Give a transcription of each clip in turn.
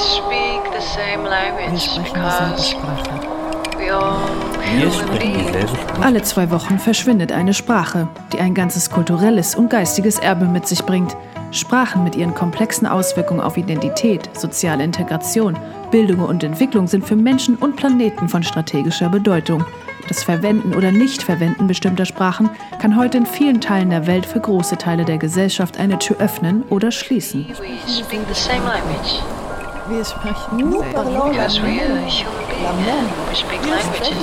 speak the same Wir language sprechen dieselbe because Sprache. we all Wir sprechen dieselbe Sprache. Alle zwei Wochen verschwindet eine Sprache, die ein ganzes kulturelles und geistiges Erbe mit sich bringt. Sprachen mit ihren komplexen Auswirkungen auf Identität, soziale Integration, Bildung und Entwicklung sind für Menschen und Planeten von strategischer Bedeutung. Das Verwenden oder Nichtverwenden bestimmter Sprachen kann heute in vielen Teilen der Welt für große Teile der Gesellschaft eine Tür öffnen oder schließen. Wir sprechen dieselbe because we are human beings. We speak languages,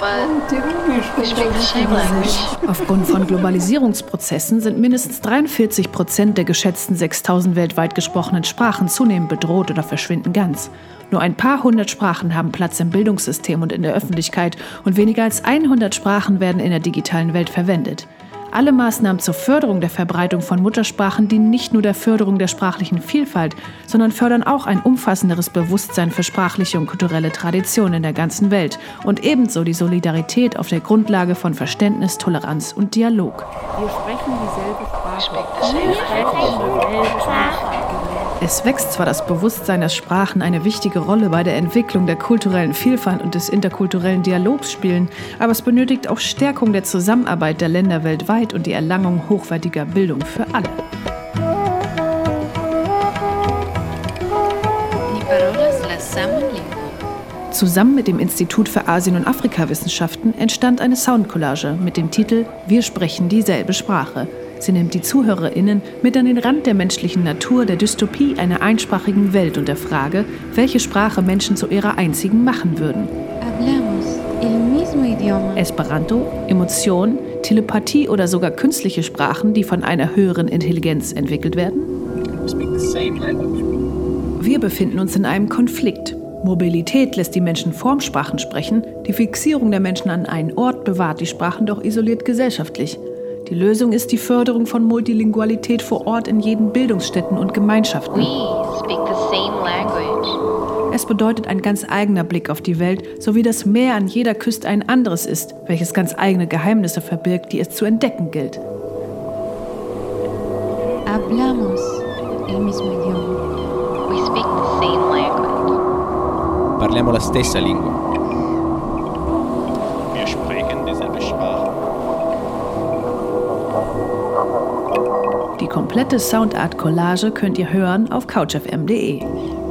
but we speak the same language. Aufgrund von Globalisierungsprozessen sind mindestens 43 Prozent der geschätzten 6000 weltweit gesprochenen Sprachen zunehmend bedroht oder verschwinden ganz. Nur ein paar hundert Sprachen haben Platz im Bildungssystem und in der Öffentlichkeit und weniger als 100 Sprachen werden in der digitalen Welt verwendet. Alle Maßnahmen zur Förderung der Verbreitung von Muttersprachen dienen nicht nur der Förderung der sprachlichen Vielfalt, sondern fördern auch ein umfassenderes Bewusstsein für sprachliche und kulturelle Traditionen in der ganzen Welt und ebenso die Solidarität auf der Grundlage von Verständnis, Toleranz und Dialog. Wir sprechen dieselbe Sprache. Speak the same Es wächst zwar das Bewusstsein, dass Sprachen eine wichtige Rolle bei der Entwicklung der kulturellen Vielfalt und des interkulturellen Dialogs spielen, aber es benötigt auch Stärkung der Zusammenarbeit der Länder weltweit und die Erlangung hochwertiger Bildung für alle. Zusammen mit dem Institut für Asien- und Afrikawissenschaften entstand eine Soundcollage mit dem Titel Wir sprechen dieselbe Sprache. Sie nimmt die ZuhörerInnen mit an den Rand der menschlichen Natur, der Dystopie einer einsprachigen Welt und der Frage, welche Sprache Menschen zu ihrer einzigen machen würden. Esperanto, Emotion, Telepathie oder sogar künstliche Sprachen, die von einer höheren Intelligenz entwickelt werden? Wir befinden uns in einem Konflikt. Mobilität lässt die Menschen Formsprachen sprechen, die Fixierung der Menschen an einen Ort bewahrt die Sprachen doch isoliert gesellschaftlich. Die Lösung ist die Förderung von Multilingualität vor Ort in jeden Bildungsstätten und Gemeinschaften. We speak the same language. Es bedeutet ein ganz eigener Blick auf die Welt, sowie das Meer an jeder Küste ein anderes ist, welches ganz eigene Geheimnisse verbirgt, die es zu entdecken gilt. Hablamos el mismo idioma. We speak the same language. Parliamo la stessa lingua. Die komplette Soundart Collage könnt ihr hören auf couchfm.de.